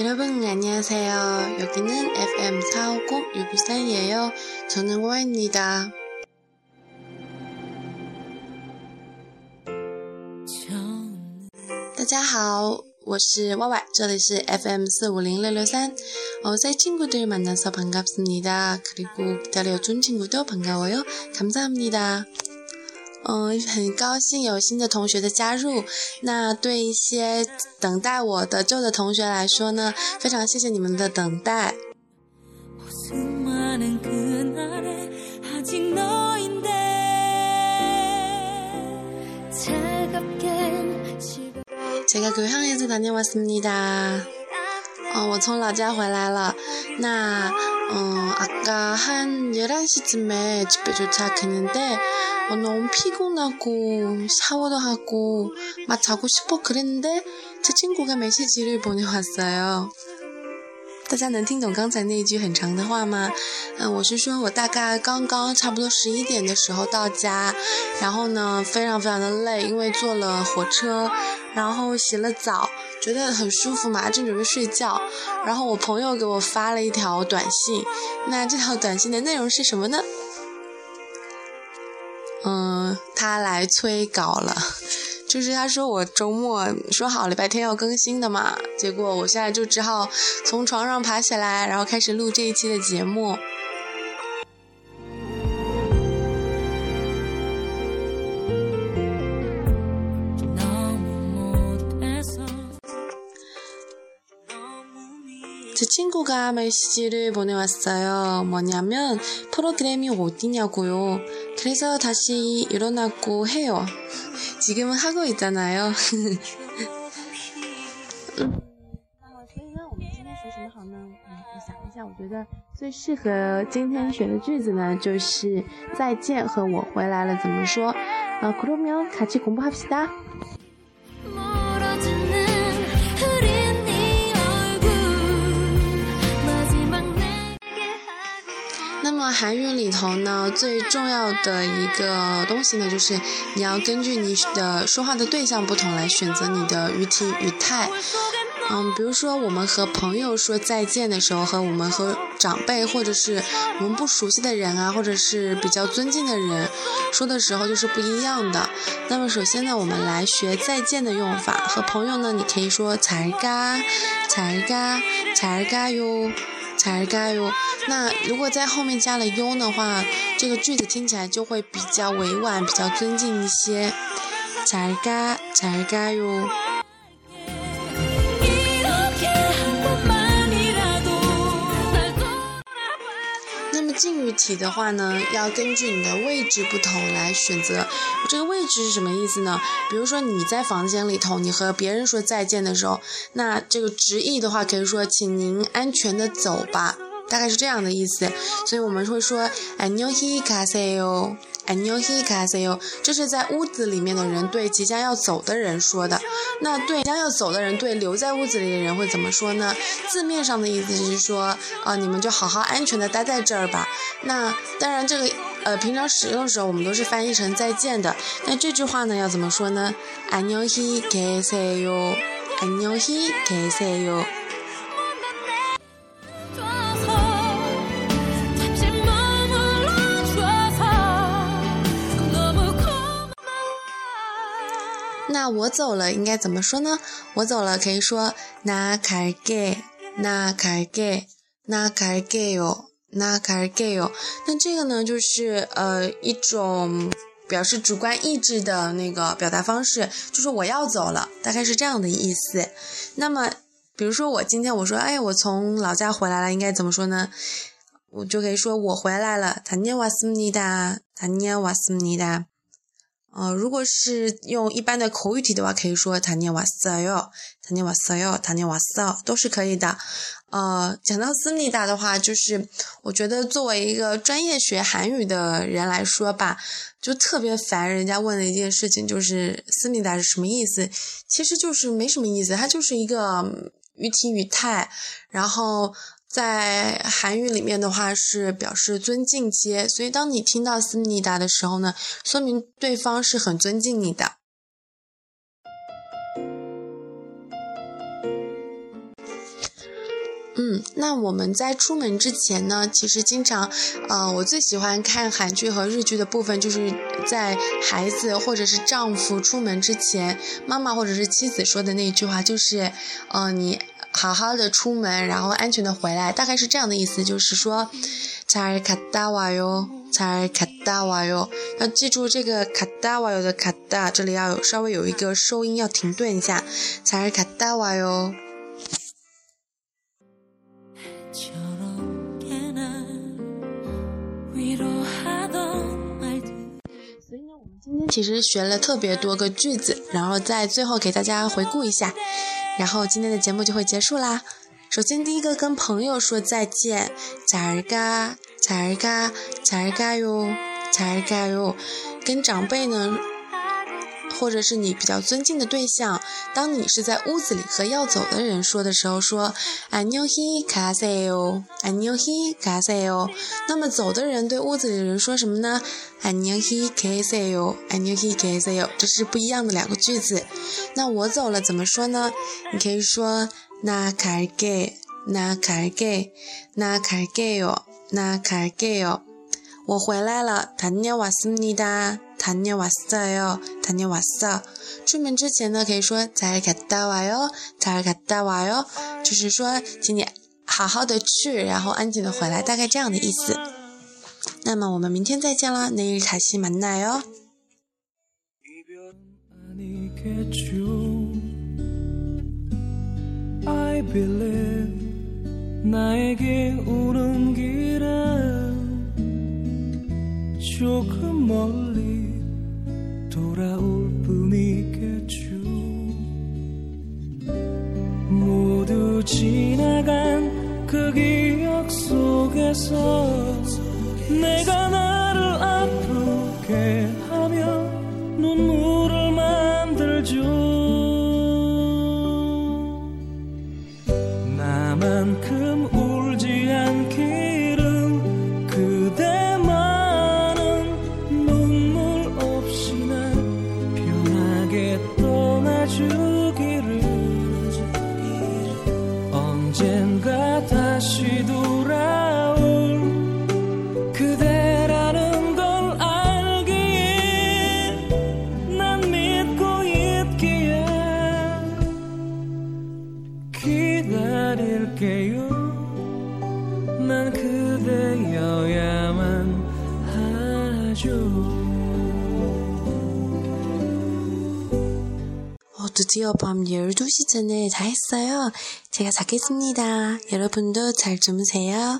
여러분 안녕하세요. 여기는 FM 450 613이에요. 저는 와입니다. 大家好，我是歪歪，这里是 FM 450-663。哦，在친구들만나서반갑습니다。그리고기다려준친구도반가워요。감사합니다。 嗯，很高兴有新的同学的加入。那对一些等待我的旧的同学来说呢，非常谢谢你们的等待。제가교향에서다녀왔습니다哦，我从老家回来了。那， 嗯，아까 한 11시쯤에 집에 도착했는데 어 너무 피곤하고 샤워도 하고 막 자고 싶어 그랬는데 제 친구가 메시지를 보내왔어요 大家能听懂刚才那一句很长的话吗？嗯，我是说我大概刚刚差不多十一点的时候到家，然后呢，非常非常的累，因为坐了火车，然后洗了澡，觉得很舒服嘛，正准备睡觉，然后我朋友给我发了一条短信，那这条短信的内容是什么呢？嗯，他来催稿了。就是他说我周末说好礼拜天要更新的嘛，结果我现在就只好从床上爬起来，然后开始录这一期的节目。 제친구가메시지를보내왔어요뭐냐면프로그램이어디냐고요그래서다시일어나고해요지금은하고있잖아요那么，所以呢，我们今天学什么好呢？嗯，我想一下，我觉得最适合今天学的句子呢，就是再见和我回来了怎么说？啊，그러면같이공부합시다 那么韩语里头呢最重要的一个东西呢就是你要根据你的说话的对象不同来选择你的语体语态。嗯比如说我们和朋友说再见的时候和我们和长辈或者是我们不熟悉的人啊或者是比较尊敬的人说的时候就是不一样的。那么首先呢我们来学再见的用法和朋友呢你可以说才嘎才嘎才嘎哟才该哟。那如果在后面加了 u 的话，这个句子听起来就会比较委婉，比较尊敬一些。才该，才该哟。敬语体的话呢，要根据你的位置不同来选择。这个位置是什么意思呢？比如说你在房间里头，你和别人说再见的时候，那这个直译的话可以说，请您安全的走吧，大概是这样的意思，所以我们会说，安尼希卡塞哟，安尼希卡塞哟，这是在屋子里面的人对即将要走的人说的。那对将要走的人对留在屋子里的人会怎么说呢？字面上的意思是说，啊，你们就好好安全的待在这儿吧。那当然，这个呃，平常使用的时候我们都是翻译成再见的。那这句话呢要怎么说呢？安尼希卡塞哟，安尼希卡塞哟。那我走了应该怎么说呢？我走了可以说나갈 게， 나갈 게， 나갈게 요， 나갈게 요。 那这个呢，就是呃一种表示主观意志的那个表达方式，就是我要走了，大概是这样的意思。那么，比如说我今天我说，哎，我从老家回来了，应该怎么说呢？我就可以说我回来了，다녀왔습니 다， 다녀왔습니 다。 呃，如果是用一般的口语体的话，可以说塔尼瓦斯哟，塔尼瓦斯哟，塔尼瓦斯哦，都是可以的。呃，讲到思密达的话，就是我觉得作为一个专业学韩语的人来说吧，就特别烦人家问的一件事情，就是思密达是什么意思？其实就是没什么意思，它就是一个语体语态，然后。在韩语里面的话是表示尊敬接，所以当你听到思密达的时候呢，说明对方是很尊敬你的。嗯，那我们在出门之前呢，其实经常，呃，我最喜欢看韩剧和日剧的部分，就是在孩子或者是丈夫出门之前，妈妈或者是妻子说的那句话，就是，呃，你好好的出门，然后安全的回来，大概是这样的意思。就是说，才尔卡达瓦哟，才尔卡达瓦哟。要记住这个卡达瓦哟的卡达，这里要稍微有一个收音，要停顿一下。才尔卡达瓦哟。所以呢，我们今天其实学了特别多个句子，然后在最后给大家回顾一下。然后今天的节目就会结束啦。首先第一个跟朋友说再见，잘 가， 잘 가， 잘 가 요， 잘 가 요。 跟长辈呢。 或者是你比较尊敬的对象，当你是在屋子里和要走的人说的时候，说안녕히가세 요， 안녕히가세 요。 那么走的人对屋子里的人说什么呢？안녕히계세 요， 안녕히계세 요。 这是不一样的两个句子。那我走了怎么说呢？你可以说나갈 게， 나갈 게， 나갈게 요， 나갈게 요。 我回来了，다녀왔습니 다。 다녀왔어 요， 다녀왔 어。 出门之前呢，可以说잘갔다와 요， 잘갔다와 요， 就是说，请你好好的去，然后安静的回来，大概这样的意思。那么我们明天再见啦，내일다시만나 요。 돌아올 corazón. 드디어 밤 12시 전에 다 했어요. 제가 자겠습니다. 여러분도 잘 주무세요.